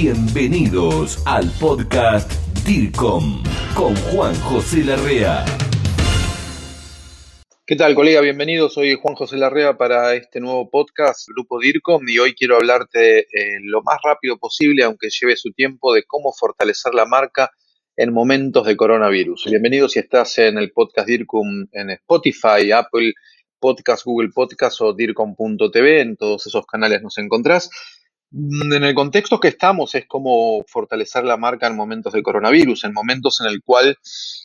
Bienvenidos al podcast DIRCOM con Juan José Larrea. ¿Qué tal, colega? Bienvenido. Soy Juan José Larrea para este nuevo podcast, Grupo DIRCOM, y hoy quiero hablarte eh, lo más rápido posible, aunque lleve su tiempo, de cómo fortalecer la marca en momentos de coronavirus. Bienvenido si estás en el podcast DIRCOM en Spotify, Apple Podcast, Google Podcast o DIRCOM.tv. En todos esos canales nos encontrás. Mm, en el contexto que estamos es cómo fortalecer la marca en momentos de coronavirus, en momentos en el cual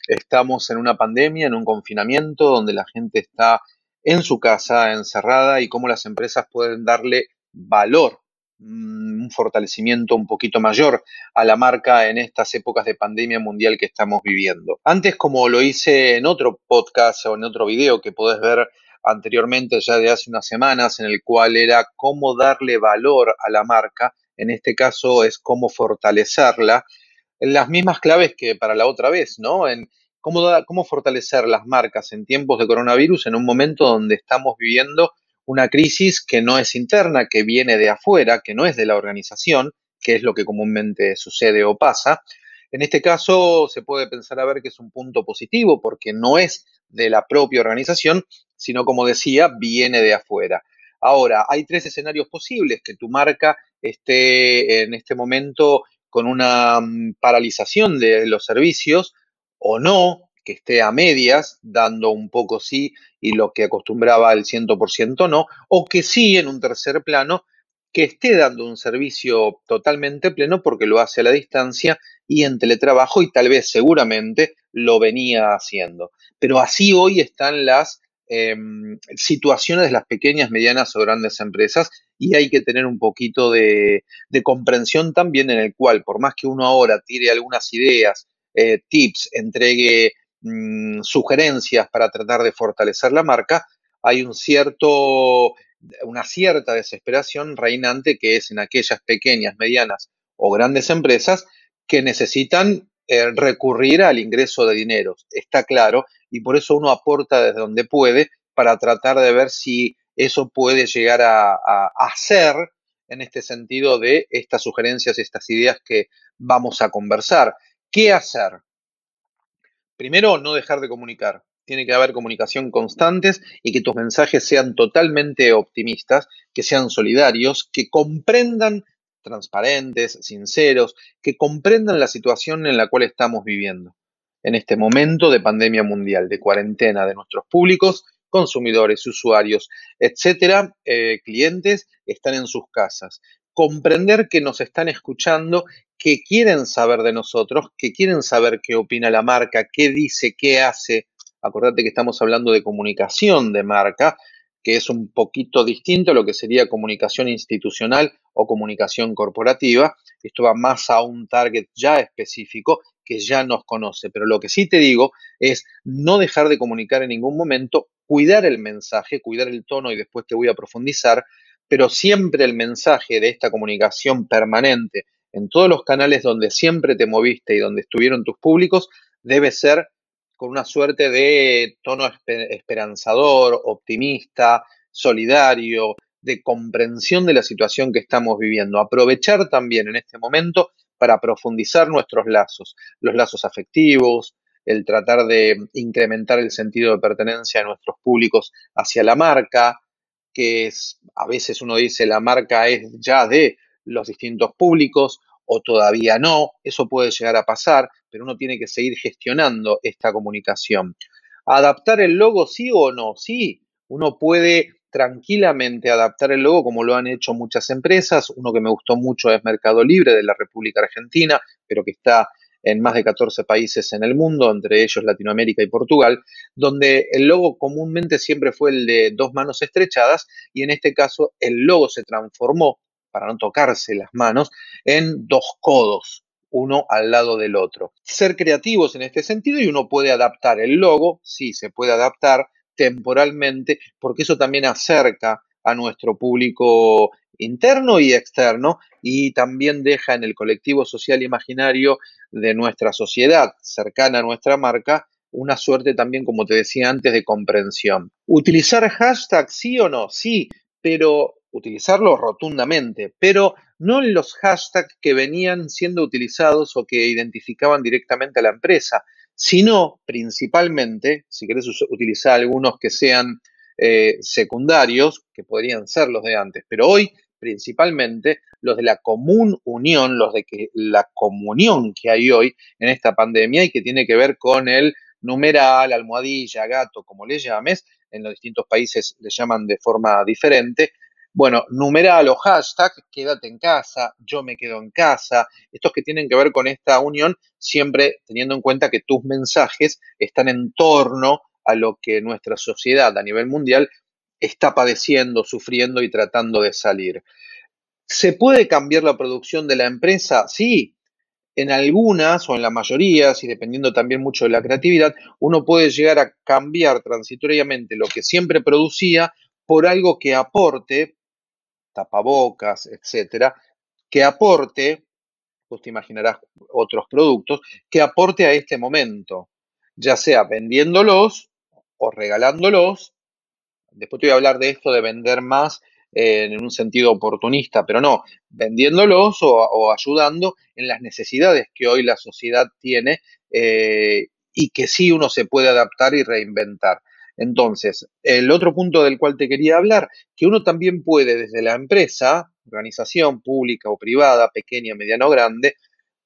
estamos en una pandemia, en un confinamiento, donde la gente está en su casa, encerrada, y cómo las empresas pueden darle valor, mm, un fortalecimiento un poquito mayor a la marca en estas épocas de pandemia mundial que estamos viviendo. Antes, como lo hice en otro podcast o en otro video que podés ver anteriormente, ya de hace unas semanas, en el cual era cómo darle valor a la marca, en este caso es cómo fortalecerla, las mismas claves que para la otra vez, ¿no? En cómo, cómo fortalecer las marcas en tiempos de coronavirus en un momento donde estamos viviendo una crisis que no es interna, que viene de afuera, que no es de la organización, que es lo que comúnmente sucede o pasa. En este caso se puede pensar a ver que es un punto positivo porque no es de la propia organización, sino como decía, viene de afuera. Ahora, hay tres escenarios posibles, que tu marca esté en este momento con una mm, paralización de los servicios o no, que esté a medias, dando un poco sí y lo que acostumbraba el 100% no, o que sí en un tercer plano, que esté dando un servicio totalmente pleno porque lo hace a la distancia y en teletrabajo y tal vez seguramente lo venía haciendo. Pero así hoy están las Em, situaciones de las pequeñas, medianas o grandes empresas y hay que tener un poquito de, comprensión también en el cual, por más que uno ahora tire algunas ideas, eh, tips, entregue mm, sugerencias para tratar de fortalecer la marca, hay un cierto, una cierta desesperación reinante que es en aquellas pequeñas, medianas o grandes empresas que necesitan eh, recurrir al ingreso de dinero, está claro, y por eso uno aporta desde donde puede para tratar de ver si eso puede llegar a, hacer en este sentido de estas sugerencias, estas ideas que vamos a conversar. ¿Qué hacer? Primero, no dejar de comunicar. Tiene que haber comunicación constantes y que tus mensajes sean totalmente optimistas, que sean solidarios, que comprendan transparentes, sinceros, que comprendan la situación en la cual estamos viviendo en este momento de pandemia mundial, de cuarentena de nuestros públicos, consumidores, usuarios, etcétera, eh, clientes, están en sus casas. Comprender que nos están escuchando, que quieren saber de nosotros, que quieren saber qué opina la marca, qué dice, qué hace. Acordate que estamos hablando de comunicación de marca, que es un poquito distinto a lo que sería comunicación institucional o comunicación corporativa. Esto va más a un target ya específico que ya nos conoce. Pero lo que sí te digo es no dejar de comunicar en ningún momento, cuidar el mensaje, cuidar el tono y después te voy a profundizar, pero siempre el mensaje de esta comunicación permanente en todos los canales donde siempre te moviste y donde estuvieron tus públicos debe ser con una suerte de tono esperanzador, optimista, solidario, de comprensión de la situación que estamos viviendo. Aprovechar también en este momento para profundizar nuestros lazos, los lazos afectivos, el tratar de incrementar el sentido de pertenencia de nuestros públicos hacia la marca, que es, a veces uno dice la marca es ya de los distintos públicos o todavía no, eso puede llegar a pasar, pero uno tiene que seguir gestionando esta comunicación. ¿Adaptar el logo sí o no? Sí, uno puede tranquilamente adaptar el logo como lo han hecho muchas empresas. Uno que me gustó mucho es Mercado Libre de la República Argentina, pero que está en más de 14 países en el mundo, entre ellos Latinoamérica y Portugal, donde el logo comúnmente siempre fue el de dos manos estrechadas y en este caso el logo se transformó, para no tocarse las manos, en dos codos uno al lado del otro. Ser creativos en este sentido y uno puede adaptar el logo, sí, se puede adaptar temporalmente, porque eso también acerca a nuestro público interno y externo y también deja en el colectivo social imaginario de nuestra sociedad cercana a nuestra marca una suerte también, como te decía antes, de comprensión. ¿Utilizar hashtag sí o no? Sí, pero utilizarlo rotundamente, pero no en los hashtags que venían siendo utilizados o que identificaban directamente a la empresa, sino principalmente, si querés utilizar algunos que sean eh, secundarios, que podrían ser los de antes, pero hoy principalmente los de la común unión, los de que la comunión que hay hoy en esta pandemia y que tiene que ver con el numeral, almohadilla, gato, como le llames, en los distintos países le llaman de forma diferente. Bueno, numeral o hashtag, quédate en casa, yo me quedo en casa, estos que tienen que ver con esta unión, siempre teniendo en cuenta que tus mensajes están en torno a lo que nuestra sociedad a nivel mundial está padeciendo, sufriendo y tratando de salir. ¿Se puede cambiar la producción de la empresa? Sí, en algunas o en la mayoría, y dependiendo también mucho de la creatividad, uno puede llegar a cambiar transitoriamente lo que siempre producía por algo que aporte, tapabocas, etcétera, que aporte, vos te imaginarás otros productos, que aporte a este momento, ya sea vendiéndolos o regalándolos después te voy a hablar de esto de vender más eh, en un sentido oportunista, pero no, vendiéndolos o, ayudando en las necesidades que hoy la sociedad tiene eh, y que sí uno se puede adaptar y reinventar. Entonces, el otro punto del cual te quería hablar, que uno también puede desde la empresa, organización pública o privada, pequeña, mediana o grande,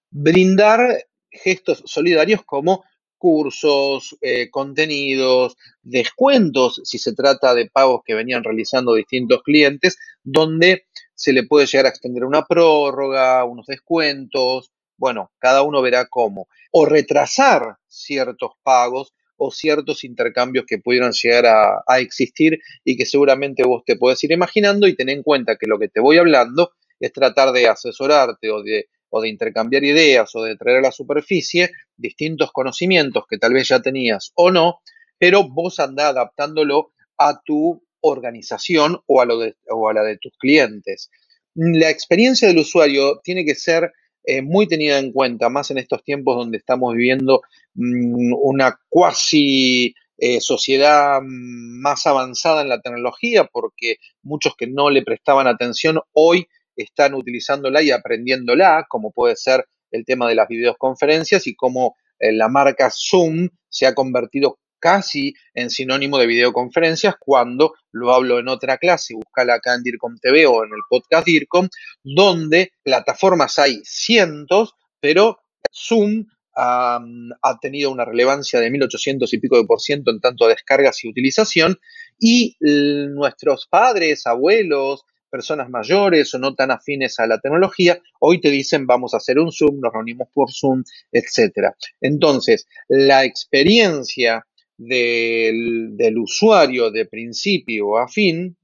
brindar gestos solidarios como cursos, eh, contenidos, descuentos, si se trata de pagos que venían realizando distintos clientes, donde se le puede llegar a extender una prórroga, unos descuentos, bueno, cada uno verá cómo. O retrasar ciertos pagos o ciertos intercambios que pudieran llegar a, existir y que seguramente vos te puedes ir imaginando y ten en cuenta que lo que te voy hablando es tratar de asesorarte o de o de intercambiar ideas o de traer a la superficie distintos conocimientos que tal vez ya tenías o no, pero vos andá adaptándolo a tu organización o a, lo o a la de tus clientes. La experiencia del usuario tiene que ser eh, muy tenida en cuenta, más en estos tiempos donde estamos viviendo mm, una cuasi eh, sociedad más avanzada en la tecnología, porque muchos que no le prestaban atención hoy están utilizándola y aprendiéndola, como puede ser el tema de las videoconferencias y cómo eh, la marca Zoom se ha convertido casi en sinónimo de videoconferencias cuando lo hablo en otra clase, búscala acá en DIRCOM TV o en el podcast DIRCOM, donde plataformas hay cientos, pero Zoom ha tenido una relevancia de 1800 y pico de por ciento en tanto descargas y utilización, y nuestros padres, abuelos, personas mayores o no tan afines a la tecnología, hoy te dicen vamos a hacer un Zoom, nos reunimos por Zoom, etc. Entonces, la experiencia del, usuario de principio a fin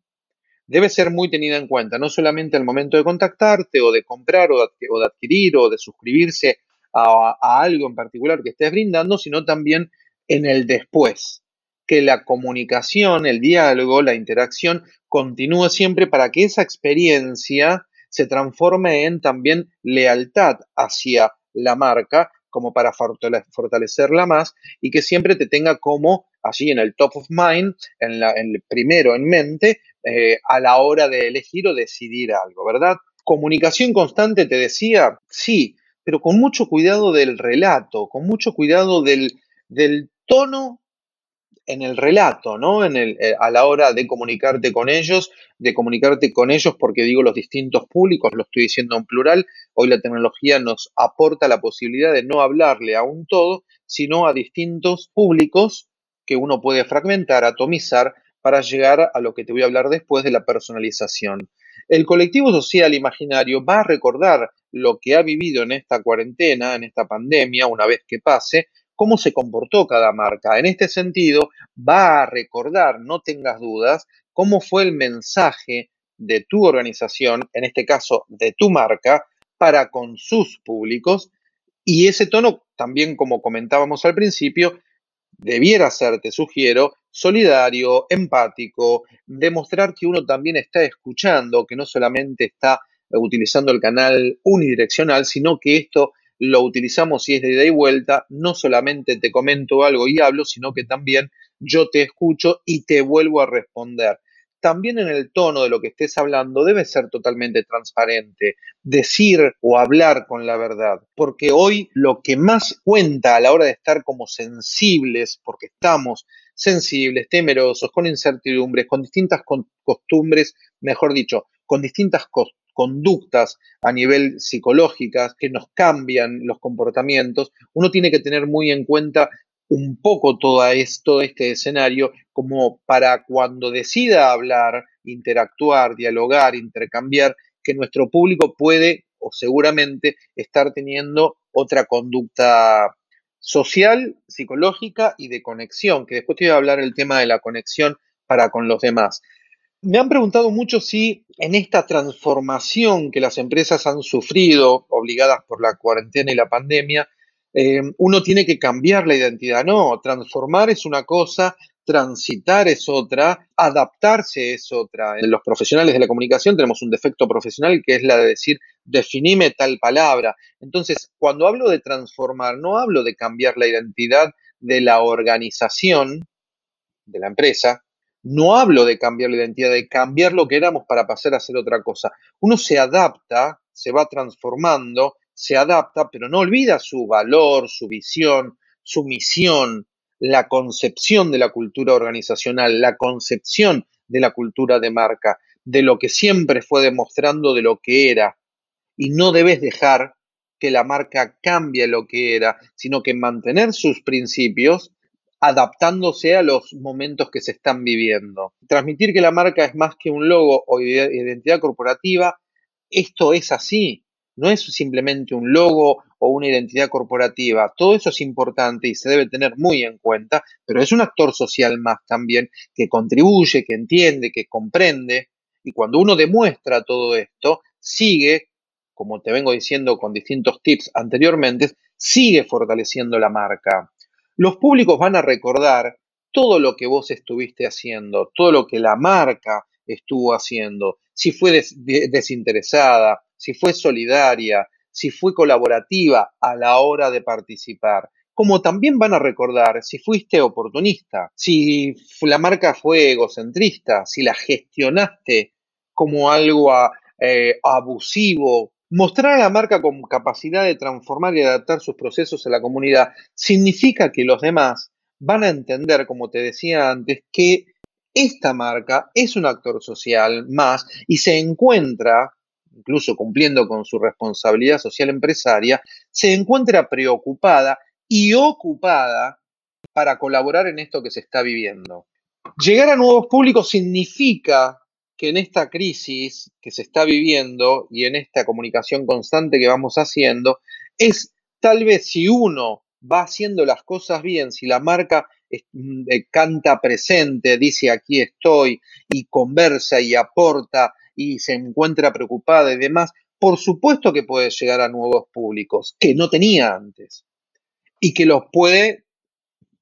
debe ser muy tenida en cuenta, no solamente al momento de contactarte o de comprar o de, adquirir o de suscribirse a, a algo en particular que estés brindando, sino también en el después que la comunicación, el diálogo, la interacción continúe siempre para que esa experiencia se transforme en también lealtad hacia la marca, como para fortalecerla más y que siempre te tenga como allí en el top of mind, en, el primero en mente, eh, a la hora de elegir o decidir algo, ¿verdad? Comunicación constante, te decía, sí, pero con mucho cuidado del relato, con mucho cuidado del, del tono en el relato, ¿no? En el, eh, a la hora de comunicarte con ellos, de comunicarte con ellos, porque digo los distintos públicos, lo estoy diciendo en plural, hoy la tecnología nos aporta la posibilidad de no hablarle a un todo, sino a distintos públicos que uno puede fragmentar, atomizar, para llegar a lo que te voy a hablar después de la personalización. El colectivo social imaginario va a recordar lo que ha vivido en esta cuarentena, en esta pandemia, una vez que pase, cómo se comportó cada marca. En este sentido, va a recordar, no tengas dudas, cómo fue el mensaje de tu organización, en este caso de tu marca, para con sus públicos. Y ese tono, también como comentábamos al principio, debiera ser, te sugiero, solidario, empático, demostrar que uno también está escuchando, que no solamente está utilizando el canal unidireccional, sino que esto lo utilizamos si es de ida y vuelta, no solamente te comento algo y hablo, sino que también yo te escucho y te vuelvo a responder. También en el tono de lo que estés hablando debe ser totalmente transparente, decir o hablar con la verdad, porque hoy lo que más cuenta a la hora de estar como sensibles, porque estamos sensibles, temerosos, con incertidumbres, con distintas costumbres, mejor dicho, con distintas conductas a nivel psicológicas que nos cambian los comportamientos, uno tiene que tener muy en cuenta un poco todo esto, este escenario, como para cuando decida hablar, interactuar, dialogar, intercambiar, que nuestro público puede o seguramente estar teniendo otra conducta social, psicológica y de conexión, que después te voy a hablar el tema de la conexión para con los demás. Me han preguntado mucho si en esta transformación que las empresas han sufrido, obligadas por la cuarentena y la pandemia, eh, uno tiene que cambiar la identidad. No, transformar es una cosa, transitar es otra, adaptarse es otra. En los profesionales de la comunicación tenemos un defecto profesional que es la de decir, definime tal palabra. Entonces, cuando hablo de transformar, no hablo de cambiar la identidad de la organización, de la empresa, no hablo de cambiar la identidad, de cambiar lo que éramos para pasar a hacer otra cosa. Uno se adapta, se va transformando, se adapta, pero no olvida su valor, su visión, su misión, la concepción de la cultura organizacional, la concepción de la cultura de marca, de lo que siempre fue demostrando de lo que era. Y no debes dejar que la marca cambie lo que era, sino que mantener sus principios adaptándose a los momentos que se están viviendo. Transmitir que la marca es más que un logo o identidad corporativa, esto es así, no es simplemente un logo o una identidad corporativa, todo eso es importante y se debe tener muy en cuenta, pero es un actor social más también que contribuye, que entiende, que comprende, y cuando uno demuestra todo esto, sigue, como te vengo diciendo con distintos tips anteriormente, sigue fortaleciendo la marca. Los públicos van a recordar todo lo que vos estuviste haciendo, todo lo que la marca estuvo haciendo, si fue desinteresada, si fue solidaria, si fue colaborativa a la hora de participar. Como también van a recordar si fuiste oportunista, si la marca fue egocentrista, si la gestionaste como algo eh, abusivo, Mostrar a la marca con capacidad de transformar y adaptar sus procesos a la comunidad significa que los demás van a entender, como te decía antes, que esta marca es un actor social más y se encuentra, incluso cumpliendo con su responsabilidad social empresaria, se encuentra preocupada y ocupada para colaborar en esto que se está viviendo. Llegar a nuevos públicos significa que en esta crisis que se está viviendo y en esta comunicación constante que vamos haciendo, es tal vez si uno va haciendo las cosas bien, si la marca mm, eh, canta presente, dice aquí estoy y conversa y aporta y se encuentra preocupada y demás, por supuesto que puede llegar a nuevos públicos que no tenía antes y que los puede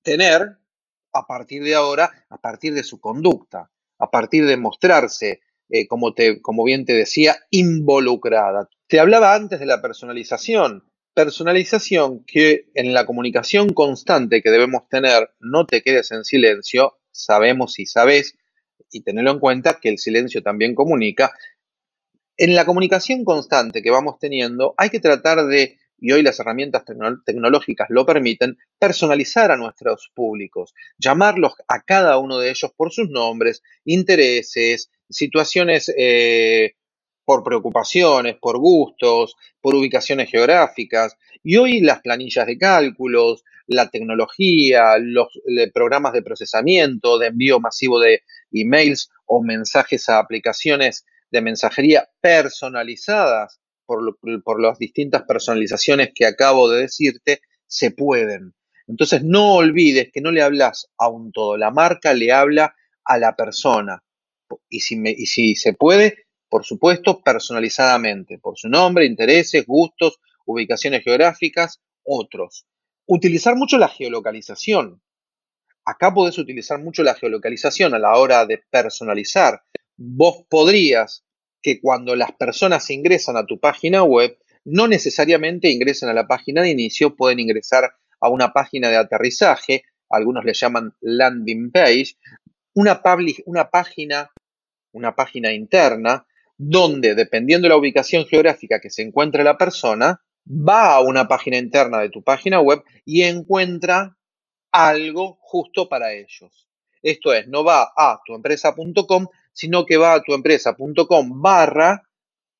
tener a partir de ahora, a partir de su conducta a partir de mostrarse, eh, como, te, como bien te decía, involucrada. Te hablaba antes de la personalización. Personalización que en la comunicación constante que debemos tener, no te quedes en silencio, sabemos y sabes, y tenerlo en cuenta que el silencio también comunica. En la comunicación constante que vamos teniendo, hay que tratar de y hoy las herramientas tecnológicas lo permiten, personalizar a nuestros públicos, llamarlos a cada uno de ellos por sus nombres, intereses, situaciones eh, por preocupaciones, por gustos, por ubicaciones geográficas. Y hoy las planillas de cálculos, la tecnología, los programas de procesamiento, de envío masivo de emails o mensajes a aplicaciones de mensajería personalizadas por, las distintas personalizaciones que acabo de decirte, se pueden. Entonces no olvides que no le hablas a un todo, la marca le habla a la persona. Y si, y si se puede, por supuesto, personalizadamente, por su nombre, intereses, gustos, ubicaciones geográficas, otros. Utilizar mucho la geolocalización. Acá podés utilizar mucho la geolocalización a la hora de personalizar. Vos podrías que cuando las personas ingresan a tu página web, no necesariamente ingresan a la página de inicio, pueden ingresar a una página de aterrizaje, algunos le llaman landing page, una, página interna, donde, dependiendo de la ubicación geográfica que se encuentre la persona, va a una página interna de tu página web y encuentra algo justo para ellos. Esto es, no va a tuempresa.com, sino que va a tuempresa.com barra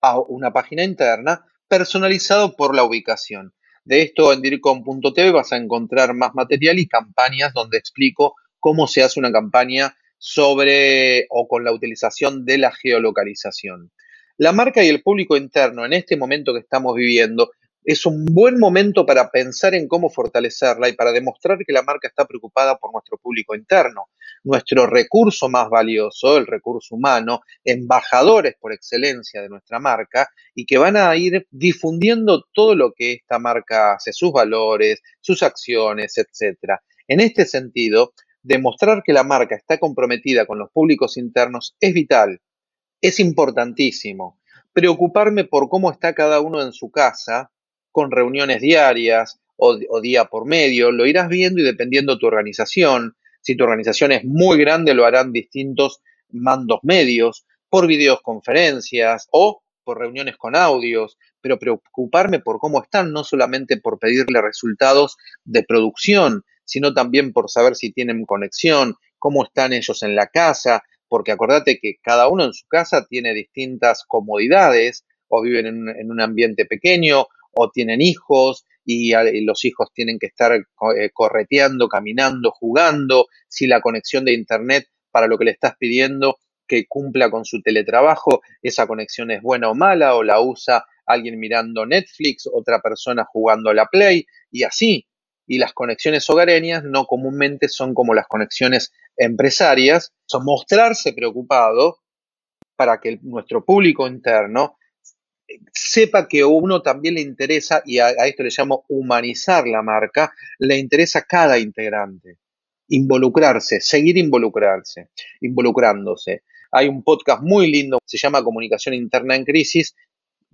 a una página interna personalizado por la ubicación. De esto en dircom.tv vas a encontrar más material y campañas donde explico cómo se hace una campaña sobre o con la utilización de la geolocalización. La marca y el público interno en este momento que estamos viviendo es un buen momento para pensar en cómo fortalecerla y para demostrar que la marca está preocupada por nuestro público interno, nuestro recurso más valioso, el recurso humano, embajadores por excelencia de nuestra marca y que van a ir difundiendo todo lo que esta marca hace, sus valores, sus acciones, etc. En este sentido, demostrar que la marca está comprometida con los públicos internos es vital, es importantísimo. Preocuparme por cómo está cada uno en su casa con reuniones diarias o, día por medio, lo irás viendo y dependiendo de tu organización. Si tu organización es muy grande, lo harán distintos mandos medios, por videoconferencias o por reuniones con audios, pero preocuparme por cómo están, no solamente por pedirle resultados de producción, sino también por saber si tienen conexión, cómo están ellos en la casa, porque acordate que cada uno en su casa tiene distintas comodidades, o viven en un ambiente pequeño, o tienen hijos y, los hijos tienen que estar eh, correteando, caminando, jugando, si la conexión de internet para lo que le estás pidiendo que cumpla con su teletrabajo, esa conexión es buena o mala, o la usa alguien mirando Netflix, otra persona jugando a la Play, y así. Y las conexiones hogareñas no comúnmente son como las conexiones empresarias, son mostrarse preocupado para que nuestro público interno sepa que a uno también le interesa, y a, esto le llamo humanizar la marca, le interesa cada integrante. Involucrarse, seguir involucrarse, involucrándose. Hay un podcast muy lindo, se llama Comunicación Interna en Crisis,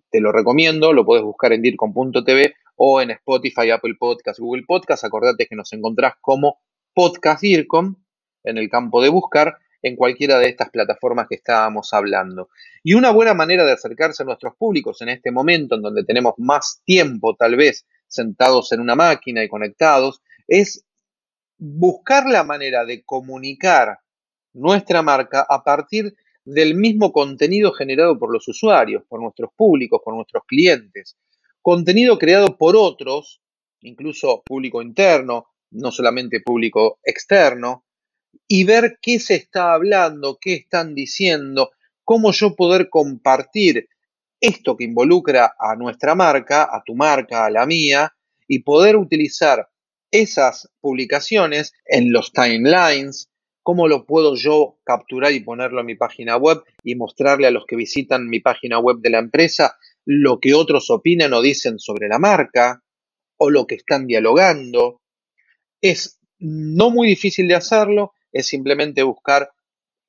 te lo recomiendo, lo puedes buscar en dircom.tv o en Spotify, Apple Podcast, Google Podcast. Acordate que nos encontrás como Podcast DIRCOM en el campo de buscar en cualquiera de estas plataformas que estábamos hablando. Y una buena manera de acercarse a nuestros públicos en este momento en donde tenemos más tiempo tal vez sentados en una máquina y conectados, es buscar la manera de comunicar nuestra marca a partir del mismo contenido generado por los usuarios, por nuestros públicos, por nuestros clientes. Contenido creado por otros, incluso público interno, no solamente público externo, y ver qué se está hablando, qué están diciendo, cómo yo poder compartir esto que involucra a nuestra marca, a tu marca, a la mía, y poder utilizar esas publicaciones en los timelines, cómo lo puedo yo capturar y ponerlo en mi página web y mostrarle a los que visitan mi página web de la empresa lo que otros opinan o dicen sobre la marca o lo que están dialogando. Es no muy difícil de hacerlo, es simplemente buscar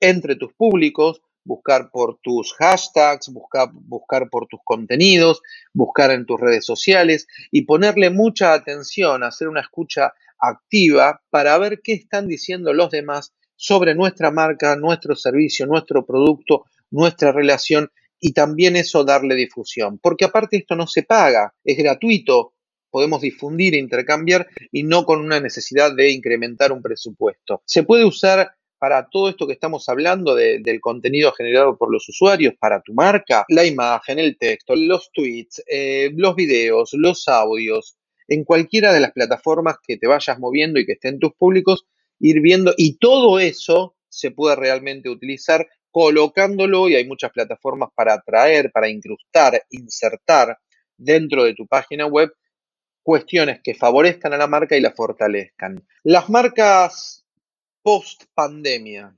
entre tus públicos, buscar por tus hashtags, buscar, buscar por tus contenidos, buscar en tus redes sociales y ponerle mucha atención, hacer una escucha activa para ver qué están diciendo los demás sobre nuestra marca, nuestro servicio, nuestro producto, nuestra relación y también eso darle difusión. Porque aparte esto no se paga, es gratuito, podemos difundir e intercambiar y no con una necesidad de incrementar un presupuesto. Se puede usar para todo esto que estamos hablando del contenido generado por los usuarios, para tu marca, la imagen, el texto, los tweets, eh, los videos, los audios, en cualquiera de las plataformas que te vayas moviendo y que estén tus públicos, ir viendo y todo eso se puede realmente utilizar colocándolo y hay muchas plataformas para atraer, para incrustar, insertar dentro de tu página web cuestiones que favorezcan a la marca y la fortalezcan. Las marcas post pandemia.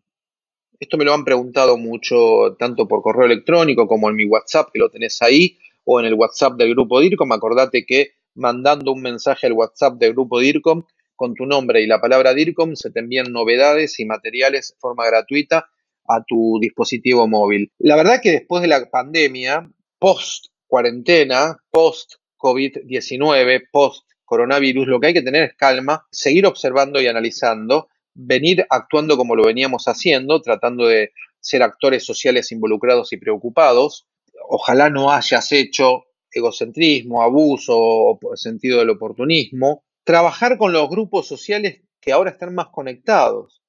Esto me lo han preguntado mucho, tanto por correo electrónico como en mi WhatsApp, que lo tenés ahí, o en el WhatsApp del grupo DIRCOM. Acordate que mandando un mensaje al WhatsApp del grupo DIRCOM con tu nombre y la palabra DIRCOM se te envían novedades y materiales de forma gratuita a tu dispositivo móvil. La verdad que después de la pandemia, post cuarentena, post COVID-19, post-coronavirus, lo que hay que tener es calma, seguir observando y analizando, venir actuando como lo veníamos haciendo, tratando de ser actores sociales involucrados y preocupados. Ojalá no hayas hecho egocentrismo, abuso sentido del oportunismo. Trabajar con los grupos sociales que ahora están más conectados.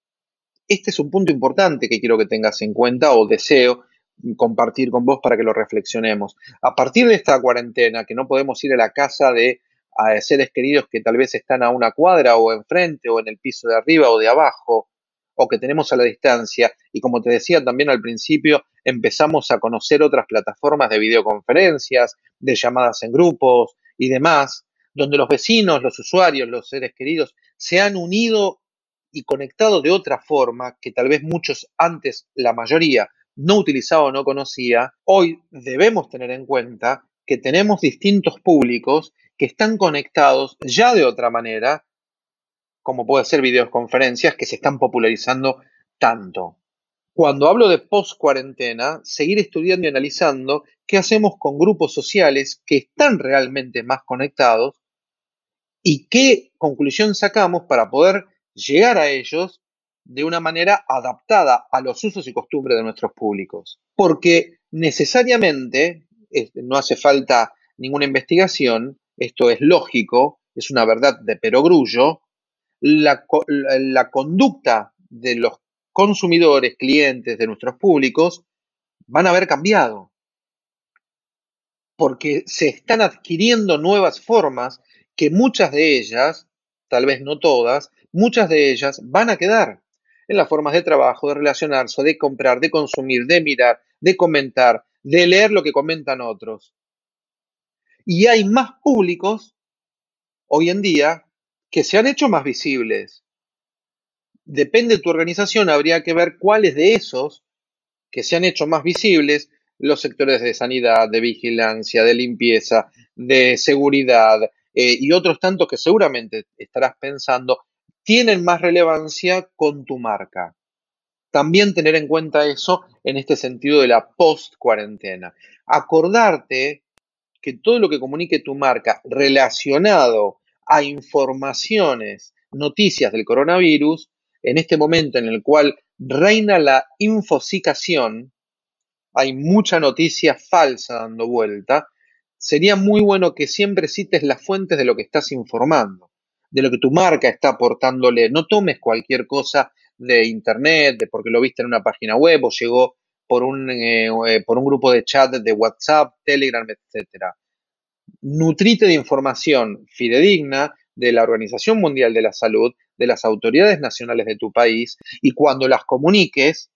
Este es un punto importante que quiero que tengas en cuenta o deseo compartir con vos para que lo reflexionemos. A partir de esta cuarentena, que no podemos ir a la casa de seres queridos que tal vez están a una cuadra o enfrente o en el piso de arriba o de abajo, o que tenemos a la distancia, y como te decía también al principio, empezamos a conocer otras plataformas de videoconferencias, de llamadas en grupos y demás, donde los vecinos, los usuarios, los seres queridos se han unido y conectado de otra forma que tal vez muchos antes, la mayoría, no utilizaba o no conocía, hoy debemos tener en cuenta que tenemos distintos públicos que están conectados ya de otra manera, como puede ser videoconferencias que se están popularizando tanto. Cuando hablo de post-cuarentena, seguir estudiando y analizando qué hacemos con grupos sociales que están realmente más conectados y qué conclusión sacamos para poder llegar a ellos de una manera adaptada a los usos y costumbres de nuestros públicos. Porque necesariamente, no hace falta ninguna investigación, esto es lógico, es una verdad de perogrullo, la, la conducta de los consumidores, clientes de nuestros públicos van a haber cambiado. Porque se están adquiriendo nuevas formas que muchas de ellas, tal vez no todas, muchas de ellas van a quedar en las formas de trabajo, de relacionarse, de comprar, de consumir, de mirar, de comentar, de leer lo que comentan otros. Y hay más públicos hoy en día que se han hecho más visibles. Depende de tu organización, habría que ver cuáles de esos que se han hecho más visibles, los sectores de sanidad, de vigilancia, de limpieza, de seguridad eh, y otros tantos que seguramente estarás pensando, tienen más relevancia con tu marca. También tener en cuenta eso en este sentido de la post-cuarentena. Acordarte que todo lo que comunique tu marca relacionado a informaciones, noticias del coronavirus, en este momento en el cual reina la infosicación, hay mucha noticia falsa dando vuelta, sería muy bueno que siempre cites las fuentes de lo que estás informando, de lo que tu marca está aportándole. No tomes cualquier cosa de internet, de porque lo viste en una página web o llegó por un, eh, por un grupo de chat de WhatsApp, Telegram, etc nutrite de información fidedigna de la Organización Mundial de la Salud, de las autoridades nacionales de tu país, y cuando las comuniques,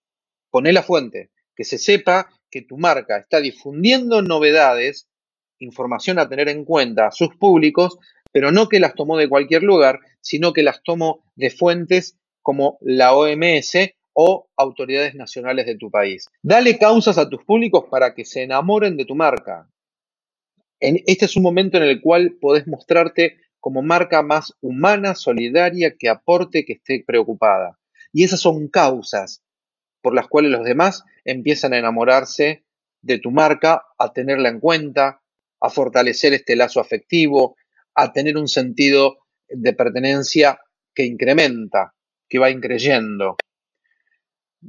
poné la fuente, que se sepa que tu marca está difundiendo novedades, información a tener en cuenta a sus públicos, pero no que las tomó de cualquier lugar, sino que las tomó de fuentes como la OMS o autoridades nacionales de tu país. Dale causas a tus públicos para que se enamoren de tu marca este es un momento en el cual podés mostrarte como marca más humana, solidaria, que aporte, que esté preocupada. Y esas son causas por las cuales los demás empiezan a enamorarse de tu marca, a tenerla en cuenta, a fortalecer este lazo afectivo, a tener un sentido de pertenencia que incrementa, que va increyendo.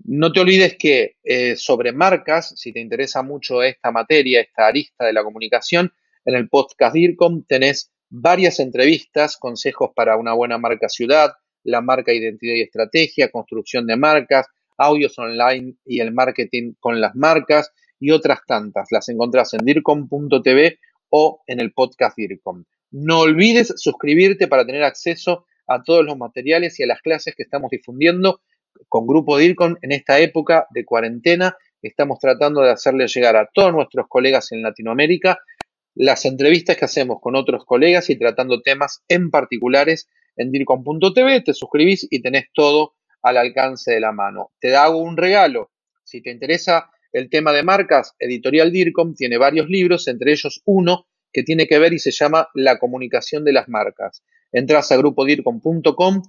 No te olvides que eh, sobre marcas, si te interesa mucho esta materia, esta arista de la comunicación, en el podcast DIRCOM tenés varias entrevistas, consejos para una buena marca ciudad, la marca identidad y estrategia, construcción de marcas, audios online y el marketing con las marcas y otras tantas. Las encontrás en dircom.tv o en el podcast DIRCOM. No olvides suscribirte para tener acceso a todos los materiales y a las clases que estamos difundiendo con Grupo DIRCOM en esta época de cuarentena. Estamos tratando de hacerle llegar a todos nuestros colegas en Latinoamérica las entrevistas que hacemos con otros colegas y tratando temas en particulares en dircom.tv. Te suscribís y tenés todo al alcance de la mano. Te hago un regalo. Si te interesa el tema de marcas, Editorial DIRCOM tiene varios libros, entre ellos uno que tiene que ver y se llama La comunicación de las marcas. Entrás a grupodircom.com,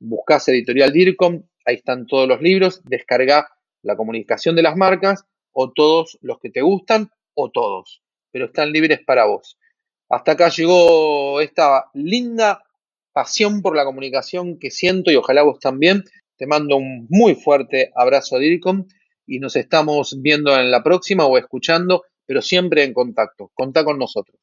buscas Editorial DIRCOM, ahí están todos los libros, descarga La comunicación de las marcas o todos los que te gustan o todos, pero están libres para vos. Hasta acá llegó esta linda pasión por la comunicación que siento y ojalá vos también. Te mando un muy fuerte abrazo a DIRCOM y nos estamos viendo en la próxima o escuchando, pero siempre en contacto. Contá con nosotros.